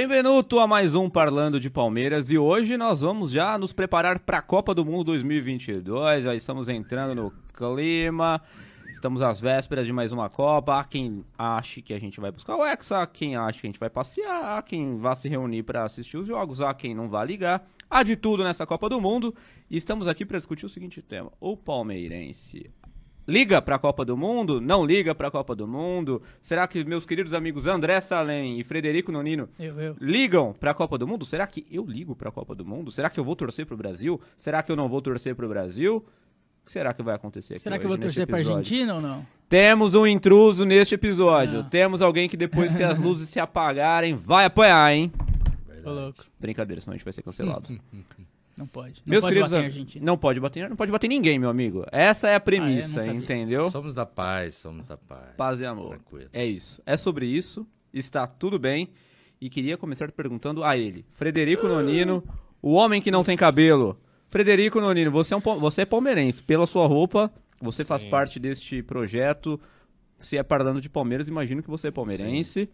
Bem-vindo a mais um Parlando de Palmeiras e hoje nós vamos já nos preparar para a Copa do Mundo 2022. Já estamos entrando no clima, estamos às vésperas de mais uma Copa. Há quem ache que a gente vai buscar o Hexa, há quem acha que a gente vai passear, há quem vá se reunir para assistir os jogos, há quem não vá ligar. Há de tudo nessa Copa do Mundo e estamos aqui para discutir o seguinte tema: o palmeirense liga para a Copa do Mundo? Não liga para a Copa do Mundo? Será que meus queridos amigos André Salem e Frederico Nonino Eu, eu. ligam para a Copa do Mundo? Será que eu ligo para a Copa do Mundo? Será que eu vou torcer para o Brasil? Será que eu não vou torcer para o Brasil? O que será que vai acontecer aqui Será que eu vou torcer pra episódio? Argentina ou não? Temos um intruso neste episódio. Não. Temos alguém que depois que as luzes se apagarem vai apanhar, hein? Louco. Brincadeira, senão a gente vai ser cancelado. Não pode. Não Meus pode queridos, bater Argentina. não pode bater, não pode bater ninguém, meu amigo. Essa é a premissa, Ah, é? Entendeu? Somos da paz, somos da paz. Paz e amor. Tranquilo. É isso. É sobre isso. Está tudo bem. E queria começar perguntando a ele, Frederico Nonino, o homem que não tem cabelo. Frederico Nonino, você é, um, você é palmeirense. Pela sua roupa, você faz Sim. parte deste projeto. Se é parlando de Palmeiras, imagino que você é palmeirense.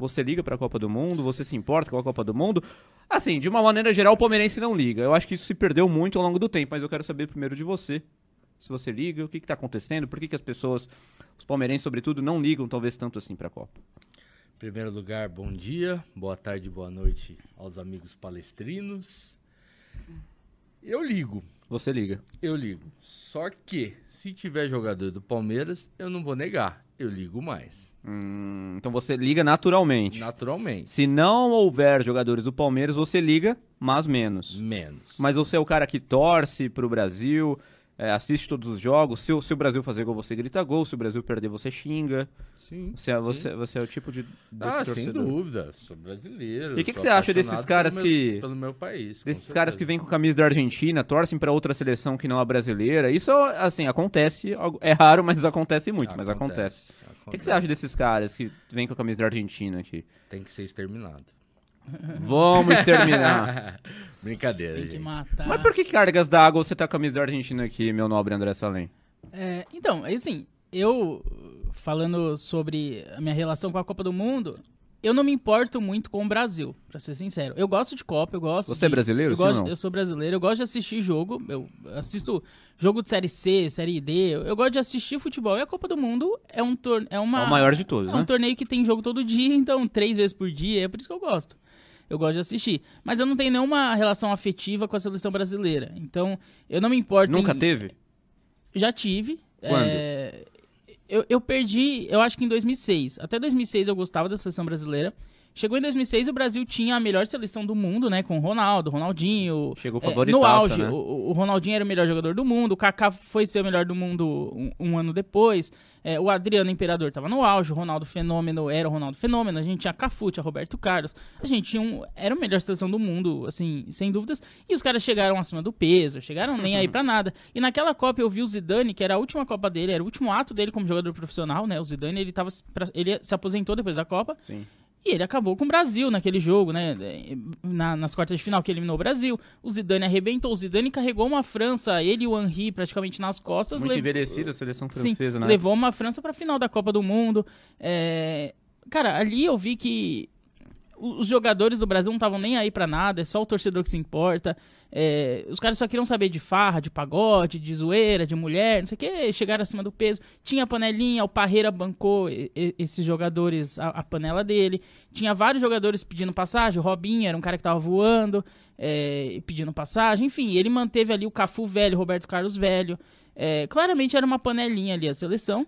Você liga para a Copa do Mundo? Você se importa com a Copa do Mundo? Assim, de uma maneira geral, o palmeirense não liga. Eu acho que isso se perdeu muito ao longo do tempo, mas eu quero saber primeiro de você. Se você liga, o que está acontecendo? Por que, que as pessoas, os palmeirenses sobretudo, não ligam talvez tanto assim para a Copa? Em primeiro lugar, bom dia, boa tarde, boa noite aos amigos palestrinos. Eu ligo, Você liga. eu ligo. Só que, se tiver jogador do Palmeiras, eu não vou negar. Eu ligo mais. Hum, então você liga naturalmente. Naturalmente. Se não houver jogadores do Palmeiras, você liga, mas menos. Menos. Mas você é o cara que torce pro Brasil, é, assiste todos os jogos. Se, o- se o Brasil fazer gol, você grita gol. Se o Brasil perder, você xinga. Sim. Você, é- sim. você, você é o tipo de Ah, sem torcedor. dúvida. Sou brasileiro. E o que que você acha desses caras meu- que- Pelo meu país. Desses caras que certeza. vêm com camisa da Argentina, torcem pra outra seleção que não a brasileira. Isso, assim, acontece. É raro, mas acontece muito. Mas acontece. O que, que você acha desses caras que vêm com a camisa da Argentina aqui? Tem que ser exterminado. Vamos exterminar. Brincadeira, Tem que gente. matar. Mas por que cargas d'água você tá com a camisa da Argentina aqui, meu nobre André Salem? É, então, assim, eu falando sobre a minha relação com a Copa do Mundo, eu não me importo muito com o Brasil, pra ser sincero. Eu gosto de Copa, eu gosto. Você é de- brasileiro, eu, gosto, não? eu sou brasileiro, eu gosto de assistir jogo. Eu assisto jogo de série C, série D. Eu, eu gosto de assistir futebol. E a Copa do Mundo é um torneio. É, uma, É o maior de todos, é um né? torneio que tem jogo todo dia, então três vezes por dia. É por isso que eu gosto. Eu gosto de assistir. Mas eu não tenho nenhuma relação afetiva com a seleção brasileira. Então, eu não me importo. Nunca em- teve? já tive. Quando? É, eu, eu perdi, eu acho que em 2006. Até 2006 eu gostava da seleção brasileira. Chegou em 2006 o Brasil tinha a melhor seleção do mundo, né? Com o Ronaldo, Ronaldinho. Chegou É, favoritaço, No auge, né? o, o Ronaldinho era o melhor jogador do mundo. O Kaká foi ser o melhor do mundo um, um ano depois. É, o Adriano Imperador tava no auge. O Ronaldo Fenômeno era o Ronaldo Fenômeno. A gente tinha Cafu, tinha Roberto Carlos. A gente tinha um, era a melhor seleção do mundo, assim, sem dúvidas. E os caras chegaram acima do peso, chegaram nem aí pra nada. E naquela Copa eu vi o Zidane, que era a última Copa dele, era o último ato dele como jogador profissional, né? O Zidane, ele, tava, ele se aposentou depois da Copa. Sim. E ele acabou com o Brasil naquele jogo, né? Na- nas quartas de final que eliminou o Brasil. O Zidane arrebentou. O Zidane carregou uma França, ele e o Henry praticamente nas costas. Muito lev- envelhecida a seleção Sim, francesa, né? levou uma França pra final da Copa do Mundo. É, Cara, ali eu vi que os jogadores do Brasil não estavam nem aí pra nada, é só o torcedor que se importa. É, os caras só queriam saber de farra, de pagode, de zoeira, de mulher, não sei o que, chegaram acima do peso. Tinha panelinha, o Parreira bancou e- e- esses jogadores, a, a panela dele. Tinha vários jogadores pedindo passagem, o Robinho era um cara que tava voando, é, pedindo passagem. Enfim, ele manteve ali o Cafu velho, Roberto Carlos velho. É, claramente era uma panelinha ali a seleção.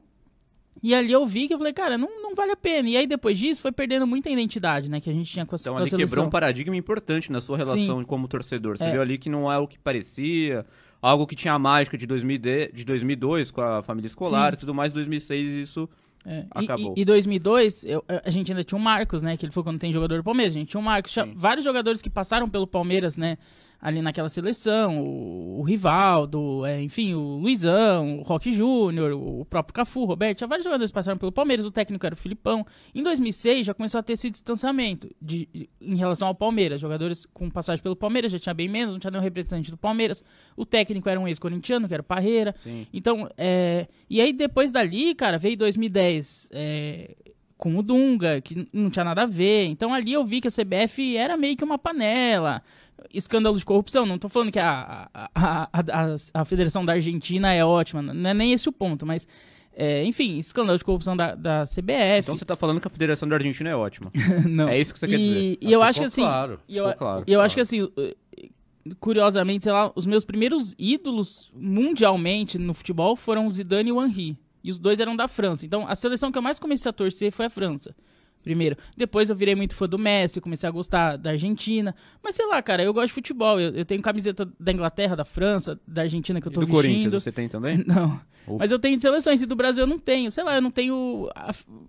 E ali eu vi que eu falei, cara, não, não vale a pena. E aí depois disso foi perdendo muita identidade, né, que a gente tinha com a, Então com a ali seleção. quebrou um paradigma importante na sua relação Sim. como torcedor. Você É. viu ali que não é o que parecia, algo que tinha a mágica de, 2000 de 2002 com a família escolar Sim. e tudo mais, 2006 isso... É, Acabou. E, e 2002, eu- a gente ainda tinha o Marcos, né? Que ele foi quando tem jogador do Palmeiras. A gente tinha o Marcos. Tinha vários jogadores que passaram pelo Palmeiras, né? Ali naquela seleção. O, o Rivaldo, é, enfim, o Luizão, o Roque Júnior, o próprio Cafu, Roberto. Tinha vários jogadores que passaram pelo Palmeiras. O técnico era o Filipão. Em 2006 já começou a ter esse distanciamento de, de- em relação ao Palmeiras. Jogadores com passagem pelo Palmeiras já tinha bem menos, não tinha nenhum representante do Palmeiras. O técnico era um ex-corintiano, que era o Parreira. Sim. Então, é, e aí depois dali, cara, veio 2010, é, com o Dunga, que não tinha nada a ver. Então ali eu vi que a CBF era meio que uma panela. Escândalo de corrupção. Não tô falando que a, a, a, a, a Federação da Argentina é ótima, não é nem esse o ponto, mas. é, enfim, escândalo de corrupção da, da CBF. Então você tá falando que a Federação da Argentina é ótima. não. É isso que você quer e, dizer. E eu acho que assim. claro, e eu, claro. eu acho que assim, eh, curiosamente, sei lá, os meus primeiros ídolos mundialmente no futebol foram o Zidane e o Henry. E os dois eram da França. Então, a seleção que eu mais comecei a torcer foi a França. Primeiro. Depois eu virei muito fã do Messi, comecei a gostar da Argentina. Mas sei lá, cara, eu gosto de futebol. Eu, eu tenho camiseta da Inglaterra, da França, da Argentina que eu E tô do vestindo. Corinthians você tem também? Não. Ufa. Mas eu tenho de seleções e do Brasil eu não tenho. Sei lá, eu não tenho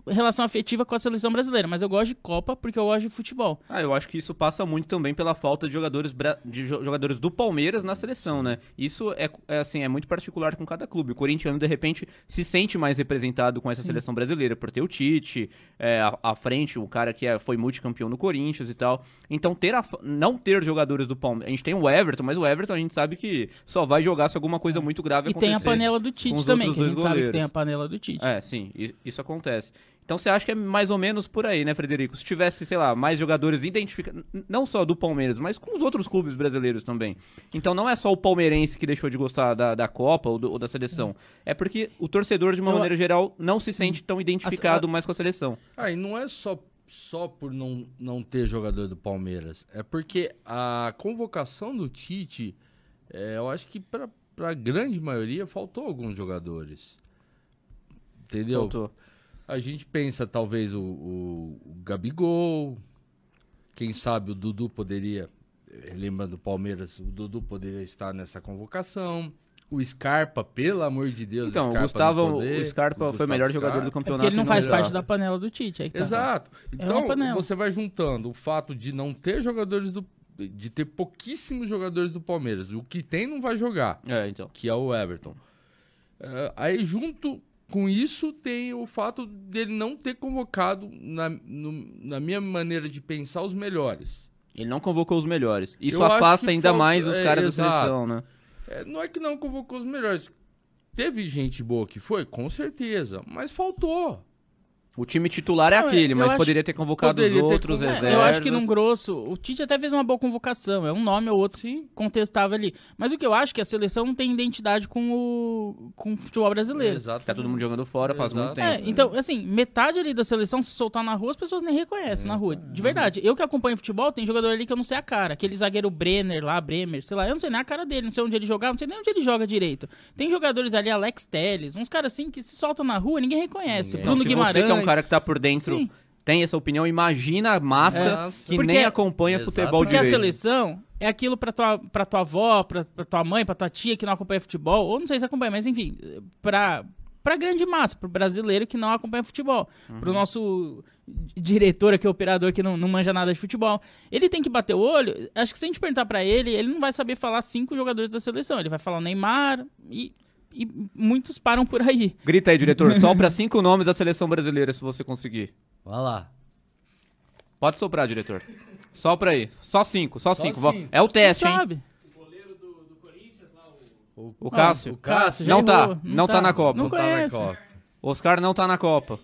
relação afetiva com a seleção brasileira, mas eu gosto de Copa porque eu gosto de futebol. Ah, eu acho que isso passa muito também pela falta de jogadores, bra- de jo- jogadores do Palmeiras na seleção, né? Isso é, é, assim, é muito particular com cada clube. O corintiano, de repente, se sente mais representado com essa seleção brasileira, por ter o Tite é, à, à frente, o cara que é- foi multicampeão no Corinthians e tal. Então, ter a não ter jogadores do Palmeiras... A gente tem o Everton, mas o Everton a gente sabe que só vai jogar se alguma coisa muito grave E acontecer. tem a panela do Tite os também, outros que a gente sabe que goleiros. tem a panela do Tite. É, sim, isso acontece. Então você acha que é mais ou menos por aí, né, Frederico? Se tivesse, sei lá, mais jogadores identificados, não só do Palmeiras, mas com os outros clubes brasileiros também. Então não é só o palmeirense que deixou de gostar da, da Copa ou, do- ou da seleção. É porque o torcedor, de uma Eu- maneira geral, não se sente tão identificado A- mais com a seleção. Ah, e não é só, só por não, não ter jogador do Palmeiras. É porque a convocação do Tite, é, eu acho que para a grande maioria faltou alguns jogadores. Entendeu? Faltou. A gente pensa talvez o, o, o Gabigol, quem sabe o Dudu poderia, eh, lembrando do Palmeiras, o Dudu poderia estar nessa convocação. O Scarpa, pelo amor de Deus, Então, o Scarpa Gustavo, poder, o Scarpa foi o melhor jogador do Scarpa. É campeonato. porque ele não faz parte da panela do Tite. Tá. Exato. É Então, panela. você vai juntando o fato de não ter jogadores do. De ter pouquíssimos jogadores do Palmeiras. O que tem não vai jogar, É, então. que é o Everton. É, aí, junto com isso, tem o fato dele não ter convocado, na, no- na minha maneira de pensar, os melhores. Ele não convocou os melhores. Isso Eu afasta ainda falta- mais os é, caras da exato. seleção, né? É, não é que não convocou os melhores. Teve gente boa que foi, com certeza, mas faltou. O time titular é Não, aquele, mas acho- poderia ter convocado poderia os ter outros convocado. reservas. É, eu acho que num grosso, o Tite até fez uma boa convocação. É um nome ou outro Sim. contestável ali. Mas o que eu acho é que a seleção não tem identidade com o, com o futebol brasileiro. Exato. Tá todo mundo jogando fora faz muito tempo. É, então, assim, metade ali da seleção, se soltar na rua, as pessoas nem reconhecem na rua. De verdade. Eu que acompanho futebol, tem jogador ali que eu não sei a cara. Aquele zagueiro Brenner lá, Bremer, sei lá, eu não sei nem a cara dele, não sei onde ele jogava, não sei nem onde ele joga direito. Tem jogadores ali, Alex Telles, uns caras assim que se soltam na rua, ninguém reconhece. Ninguém. Bruno Guimarães. É um cara que tá por dentro Sim. tem essa opinião, imagina a massa Nossa. que Porque- nem acompanha Exatamente. futebol Porque a direito. seleção é aquilo pra tua, pra tua avó, pra, pra tua mãe, pra tua tia que não acompanha futebol, ou não sei se acompanha, mas enfim, pra, pra grande massa, pro brasileiro que não acompanha futebol, pro Uhum. nosso diretor aqui, operador que não, não manja nada de futebol. Ele tem que bater o olho, acho que se a gente perguntar pra ele, ele não vai saber falar cinco jogadores da seleção, ele vai falar o Neymar e, e muitos param por aí. Grita aí, diretor. Sopra cinco nomes da seleção brasileira, se você conseguir. Vai lá. Pode soprar, diretor. Sopra aí. Só cinco, só, Só cinco. Cinco. É o teste, Quem hein? sabe? O Cássio. o Cássio já Não tá, errou, não tá na Copa. Não Não tá na conhece. Copa. Oscar não tá na Copa.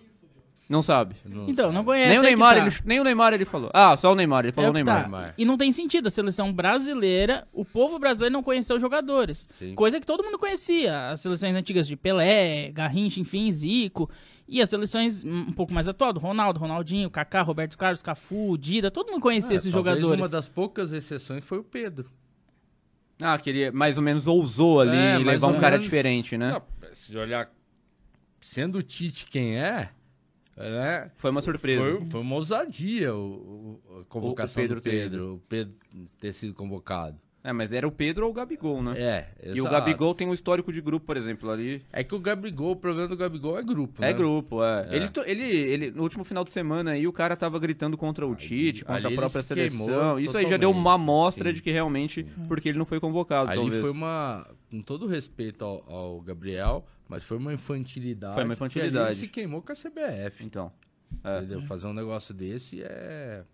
Não sabe. Então, não conhece. nem, o que Neymar, tá. ele, nem o Neymar ele falou. Ah, só o Neymar. Ele falou É o Neymar. tá. E não tem sentido. A seleção brasileira, o povo brasileiro não conheceu os jogadores. Sim. Coisa que todo mundo conhecia. As seleções antigas de Pelé, Garrincha, enfim, Zico. E as seleções um pouco mais atuais, do Ronaldo, Ronaldinho, Kaká, Roberto Carlos, Cafu, Dida. Todo mundo conhecia É, esses jogadores. Uma das poucas exceções foi o Pedro. Ah, que ele mais ou menos ousou ali É, levar um cara menos. diferente, né? Não, se olhar, sendo o Tite quem é, né? Foi uma surpresa. Foi, foi uma ousadia o, o- a convocação O Pedro do ter Pedro, o Pedro ter sido convocado. É, mas era o Pedro ou o Gabigol, né? É, E o exato. Gabigol tem um histórico de grupo, por exemplo, ali. É que o Gabigol, o problema do Gabigol é grupo, É né? grupo, é. É. Ele, ele, ele, no último final de semana aí, o cara tava gritando contra o Tite, contra a própria se seleção. Isso aí já deu uma amostra sim. de que realmente, porque ele não foi convocado, Ali talvez. foi uma, com todo respeito ao, ao Gabriel, mas foi uma infantilidade. Foi uma infantilidade. Ele se queimou com a CBF, Então. É. entendeu? Fazer um negócio desse é...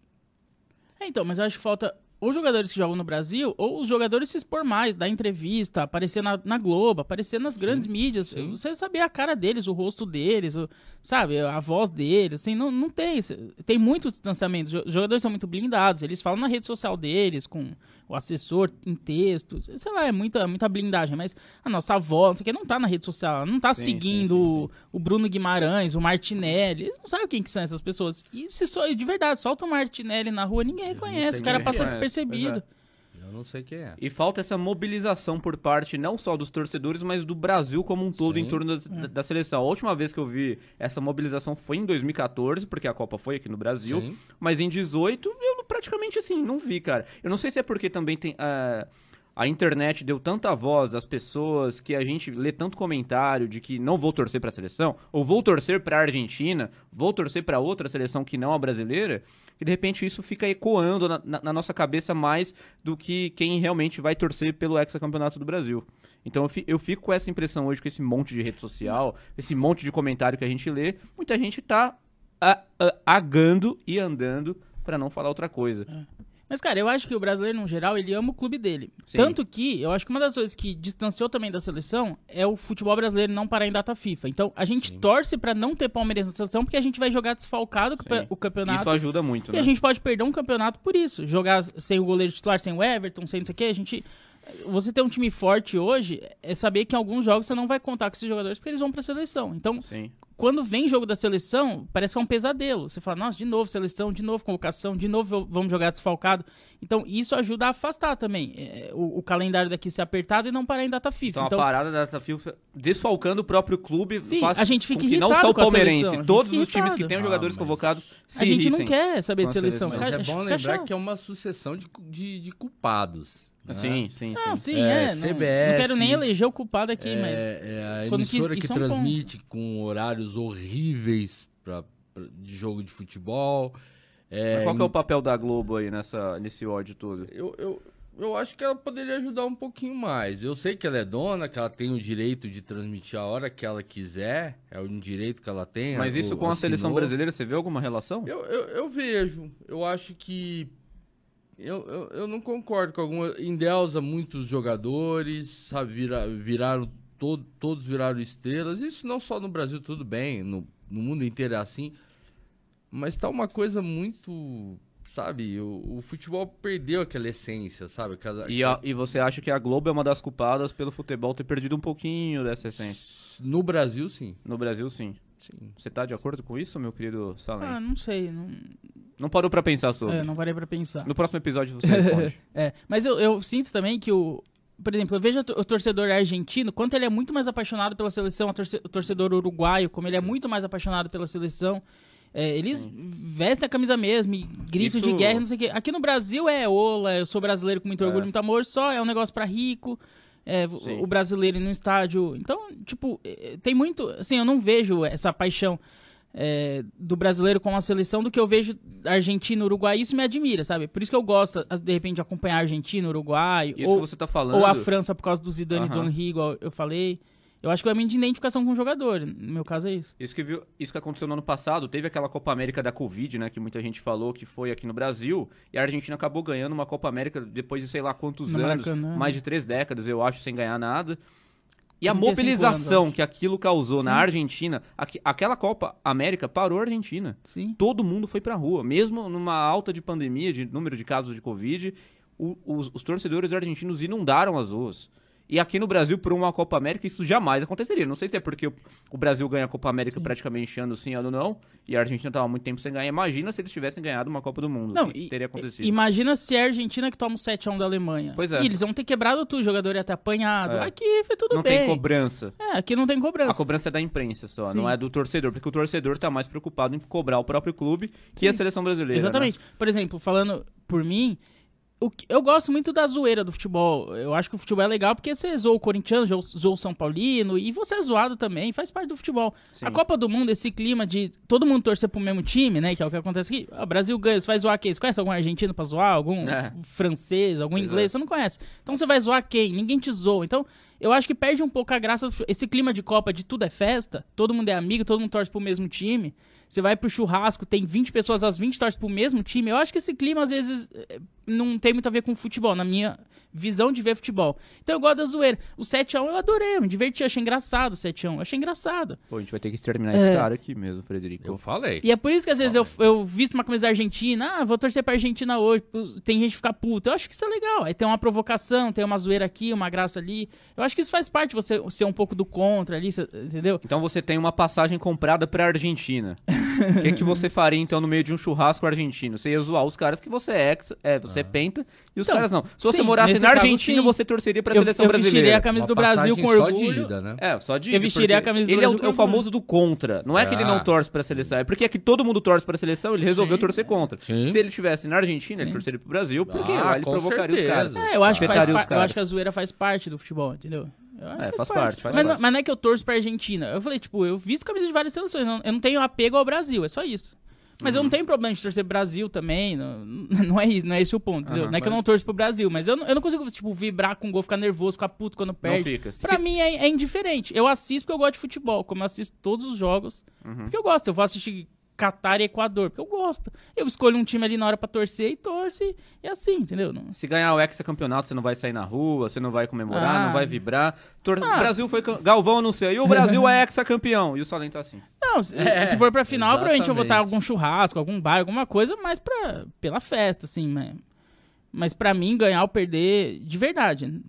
É, então, mas eu acho que falta ou jogadores que jogam no Brasil, ou os jogadores se expor mais, dar entrevista, aparecer na, na Globo, aparecer nas grandes mídias. Você saber a cara deles, o rosto deles, o, sabe, a voz deles, assim, não, não tem. Tem muito distanciamento. Os jogadores são muito blindados, eles falam na rede social deles, com o assessor em texto. Sei lá, é muita, muita blindagem, mas a nossa avó, não sei o que, não tá na rede social, não tá Sim, seguindo sim, sim, o- o Bruno Guimarães, o Martinelli. Eles não sabem quem que são essas pessoas. E se só, de verdade, solta o Martinelli na rua, ninguém reconhece. O cara passa é. Despercebido. Pois Eu não sei quem é. E falta essa mobilização por parte não só dos torcedores, mas do Brasil como um todo Sim. em torno da, da seleção. A última vez que eu vi essa mobilização foi em 2014, porque a Copa foi aqui no Brasil. Sim. Mas em 18, eu praticamente assim, não vi, cara. Eu não sei se é porque também tem. ah, a internet deu tanta voz às pessoas que a gente lê tanto comentário de que não vou torcer pra seleção, ou vou torcer pra Argentina, vou torcer pra outra seleção que não a brasileira, que de repente isso fica ecoando na, na- na nossa cabeça mais do que quem realmente vai torcer pelo hexacampeonato do Brasil. Então eu eu fico com essa impressão hoje com esse monte de rede social, esse monte de comentário que a gente lê, muita gente tá a- a- agando e andando pra não falar outra coisa. Mas, cara, eu acho que o brasileiro, no geral, ele ama o clube dele. Sim. Tanto que, eu acho que uma das coisas que distanciou também da seleção é o futebol brasileiro não parar em data FIFA. Então, a gente torce pra não ter Palmeiras na seleção, porque a gente vai jogar desfalcado Sim. o campeonato. Isso ajuda muito, E né? a gente pode perder um campeonato por isso. Jogar sem o goleiro titular, sem o Everton, sem não sei o quê. A gente. Você ter um time forte hoje é saber que em alguns jogos você não vai contar com esses jogadores porque eles vão pra seleção. Então, Sim. quando vem jogo da seleção, parece que é um pesadelo. Você fala, nossa, de novo seleção, de novo convocação, de novo vamos jogar desfalcado. Então, isso ajuda a afastar também é, o, o calendário daqui ser apertado e não parar em data FIFA. Então, Então, a parada da desafio desfalcando o próprio clube Sim, faz a gente fica com que não só o a palmeirense, a todos os times que têm jogadores Ah, mas- convocados se a gente não irritem. quer saber de a seleção. seleção. Mas Cara, é bom lembrar chato. que é uma sucessão de, de, de culpados. Né? Sim, sim, sim. Não, sim, É, é. não, CBF, não quero nem eleger o culpado aqui, É, mas. é a que emissora que, isso é um ponto. transmite com horários horríveis pra, pra- de jogo de futebol. É, Mas qual que é o papel da Globo aí nessa, nesse ódio todo? eu, eu, eu acho que ela poderia ajudar um pouquinho mais. Eu sei que ela é dona, que ela tem o direito de transmitir a hora que ela quiser. É um direito que ela tem. Mas ela isso com a assinou. seleção brasileira, você vê alguma relação? Eu, eu, eu vejo. Eu acho que. Eu, eu, eu não concordo com alguma. Endeusa muitos jogadores, sabe? Vira, viraram. Todo, todos viraram estrelas. Isso não só no Brasil, tudo bem. No, no mundo inteiro é assim. Mas tá uma coisa muito. Sabe? O, o futebol perdeu aquela essência, sabe? Aquela, E, a- e você acha que a Globo é uma das culpadas pelo futebol ter perdido um pouquinho dessa essência? No Brasil, sim. No Brasil, sim. Sim. Você tá de acordo com isso, meu querido Salem? Ah, não sei. Não, Não parou pra pensar sobre. é, não parei pra pensar. No próximo episódio você responde. É, mas eu, eu sinto também que o. Por exemplo, eu vejo o torcedor argentino, quanto ele é muito mais apaixonado pela seleção, o torcedor uruguaio, como ele é muito mais apaixonado pela seleção. É, eles vestem a camisa mesmo, e gritos Isso- de guerra, não sei o quê. Aqui no Brasil é ola, eu sou brasileiro com muito orgulho, É. muito amor, só é um negócio pra rico. É, o- brasileiro ir no estádio. Então, tipo, é, tem muito. Assim, eu não vejo essa paixão é, do brasileiro com a seleção do que eu vejo Argentina, Uruguai. Isso me admira, sabe? Por isso que eu gosto, de repente, de acompanhar Argentina, Uruguai. Isso ou, que você tá falando. ou a França por causa do Zidane e do. Henry, igual eu falei. Eu acho que é uma identificação com o jogador. No meu caso é isso. Isso que, viu, isso que aconteceu no ano passado, teve aquela Copa América da Covid, né? Que muita gente falou que foi aqui no Brasil. E a Argentina acabou ganhando uma Copa América depois de sei lá quantos No anos. Maracanã. Mais de três décadas, eu acho, sem ganhar nada. E a 35 mobilização anos, que aquilo causou na Sim. Argentina, aqui- aquela Copa América parou a Argentina. Sim. Todo mundo foi pra rua. Mesmo numa alta de pandemia, de número de casos de Covid, o- os, os torcedores argentinos inundaram as ruas. E aqui no Brasil, por uma Copa América, isso jamais aconteceria. Não sei se é porque o, Brasil ganha a Copa América praticamente ano sim, ano não, e a Argentina estava há muito tempo sem ganhar. Imagina se eles tivessem ganhado uma Copa do Mundo. Não, e- teria acontecido. Imagina se é a Argentina que toma o 7x1 da Alemanha. Pois é. E eles vão ter quebrado tudo, o jogador ia ter apanhado. É. Aqui foi tudo não bem. tem cobrança. É, aqui não tem A cobrança. cobrança é da imprensa só, Sim. não é do torcedor, porque o torcedor tá mais preocupado em cobrar o próprio clube que a seleção brasileira. né? Exatamente. Por exemplo, falando por mim, eu gosto muito da zoeira do futebol. Eu acho que o futebol é legal porque você zoa o corintiano, zoa- zoa o São Paulino, e você é zoado também, faz parte do futebol. Sim. A Copa do Mundo, esse clima de todo mundo torcer pro mesmo time, né? Que é o que acontece aqui. O Brasil ganha, você vai zoar quem? Você conhece algum argentino pra zoar? Algum É. francês, algum Pois inglês? é. Você não conhece. Então você vai zoar quem? Ninguém te zoa. Então, eu acho que perde um pouco a graça. Esse clima de Copa de tudo é festa, todo mundo é amigo, todo mundo torce pro mesmo time. Você vai pro churrasco, tem 20 pessoas, as 20 torcem pro mesmo time. Eu acho que esse clima, às vezes, eh, não tem muito a ver com futebol, na minha visão de ver futebol. Então eu gosto da zoeira. O 7x1 eu adorei, eu me diverti, achei engraçado o 7x1, eu achei engraçado. Pô, a gente vai ter que exterminar É. esse cara aqui mesmo, Frederico. Eu falei. E é por isso que às vezes eu, eu visto uma camisa da Argentina, ah, vou torcer pra Argentina hoje, tem gente que fica puta. Eu acho que isso é legal. Aí tem uma provocação, tem uma zoeira aqui, uma graça ali. Eu acho que isso faz parte, você ser um pouco do contra ali, entendeu? Então você tem uma passagem comprada pra Argentina. O que, que você faria então no meio de um churrasco argentino? Você ia zoar os caras que você é, ex- é você é penta e os Então, caras não. Se você sim, morasse nesse na caso, Argentina, sim. você torceria pra Eu, seleção eu vestiria brasileira. a camisa Uma do Brasil com só orgulho. de ida, né? É, só de Eu vestiria a camisa do Ele é o, Brasil com é o famoso do contra. Não é que ele não Ah. torce pra seleção, é porque é que todo mundo torce pra seleção, ele resolveu Sim. torcer contra. Sim. Se ele estivesse na Argentina, ele torceria pro Brasil, porque Ah, lá ele provocaria certeza. os caras. É, eu acho, que faz eu acho que a zoeira faz parte do futebol, entendeu? Eu É, que faz parte, faz mas, parte. Não, mas não é que eu torço pra Argentina. Eu falei, tipo, eu visto camisa de várias seleções. não- eu não tenho apego ao Brasil, é só isso. Mas Uhum. eu não tenho problema de torcer pro Brasil também. Não, não é isso, não é esse o ponto, entendeu? Aham, não é que eu não torço pro Brasil, mas eu não, eu não consigo, tipo, vibrar com o gol, ficar nervoso, ficar puto quando perde. fica. Pra Se- mim é, é indiferente. Eu assisto porque eu gosto de futebol, como eu assisto todos os jogos. Uhum. Porque eu gosto. Eu vou assistir Catar e Equador, porque eu gosto. Eu escolho um time ali na hora pra torcer e torce. E assim, entendeu? Não- Se ganhar o hexacampeonato, você não vai sair na rua, você não vai comemorar, Ah. não vai vibrar. Tor- Ah. O Brasil foi. Galvão anuncia. E o Brasil é hexacampeão. E o Salem tá assim. Não, se, É, se for pra final, provavelmente eu vou botar algum churrasco, algum bar, alguma coisa, mas pra, pela festa, assim, né? Mas pra mim, ganhar ou perder, de verdade,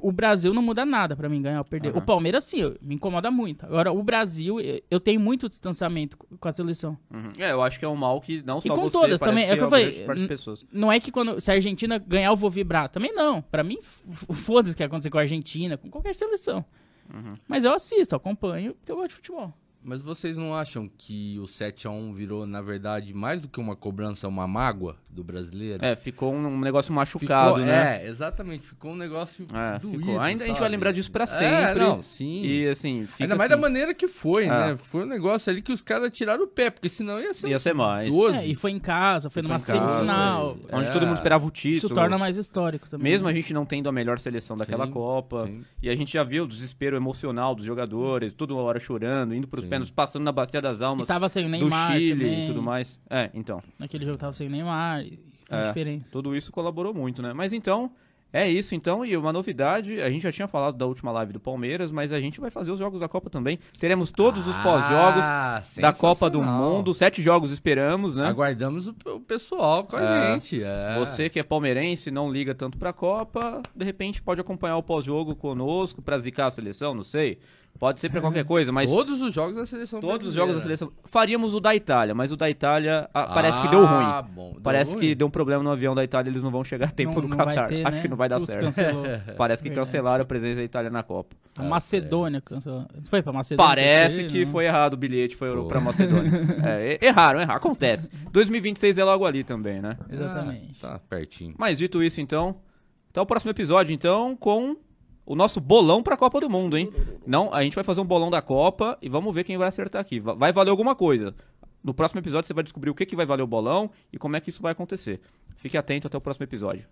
o Brasil não muda nada pra mim ganhar ou perder. Aham. O Palmeiras, sim, me incomoda muito. Agora, o Brasil, eu, tenho muito distanciamento com a seleção. Uhum. É, eu acho que é um mal que não só com você, todas também, é o que eu a falei. Não é que quando se a Argentina ganhar, eu vou vibrar. Também não. Pra mim, foda-se o que acontecer com a Argentina, com qualquer seleção. Uhum. Mas eu assisto, acompanho, porque eu gosto de futebol. Mas vocês não acham que o 7x1 virou, na verdade, mais do que uma cobrança, uma mágoa do brasileiro? É, ficou um negócio machucado, Ficou- né? É, exatamente. Ficou um negócio É, doído, ficou. Ainda a gente vai sabe? lembrar disso pra É, sempre. não, sim. E assim, fica Ainda mais assim, da maneira que foi, É. né? Foi um negócio ali que os caras tiraram o pé, porque senão ia ser Ia ser mais. 12. É, e foi em casa, foi Foi numa semifinal. é. Onde É. todo mundo esperava o título. Isso torna mais histórico também. Mesmo a gente não tendo a melhor seleção daquela Sim, Copa. sim. E a gente já viu o desespero emocional dos jogadores, toda hora chorando, indo pros Sim. Pênaltis, passando na bacia das E almas tava sem o do Neymar Chile também. e tudo mais. É, então. Naquele jogo tava sem o Neymar. E É. diferença. Tudo isso colaborou muito, né? Mas então, é isso então. E uma novidade, a gente já tinha falado da última live do Palmeiras, mas a gente vai fazer os jogos da Copa também. Teremos todos os pós-jogos Ah, da Copa do. Mundo. Sete jogos esperamos, né? Aguardamos o, o pessoal com a É. gente. É. Você que é palmeirense, não liga tanto pra Copa, de repente pode acompanhar o pós-jogo conosco pra zicar a seleção, não sei. Pode ser pra qualquer coisa, mas Todos os jogos da seleção todos os jogos da seleção. Faríamos o da Itália, mas o da Itália ah, parece que deu Ah, ruim. bom. Deu Parece ruim? que deu um problema no avião da Itália, eles não vão chegar a tempo não, no não Qatar. ter, Acho né? que não vai dar Putz, certo. Parece que Verdade. cancelaram a presença da Itália na Copa. A Macedônia cancelou. Foi pra Macedônia? Parece Não. que foi errado o bilhete, foi Pô. pra Macedônia. É, erraram, erraram, acontece. 2026 é logo ali também, né? Exatamente. Ah, tá pertinho. Mas dito isso, então, até o próximo episódio, então, com o nosso bolão pra Copa do Mundo, hein? Não, a gente vai fazer um bolão da Copa e vamos ver quem vai acertar aqui. Va- Vai valer alguma coisa. No próximo episódio você vai descobrir o que, que vai valer o bolão e como é que isso vai acontecer. Fique atento até o próximo episódio.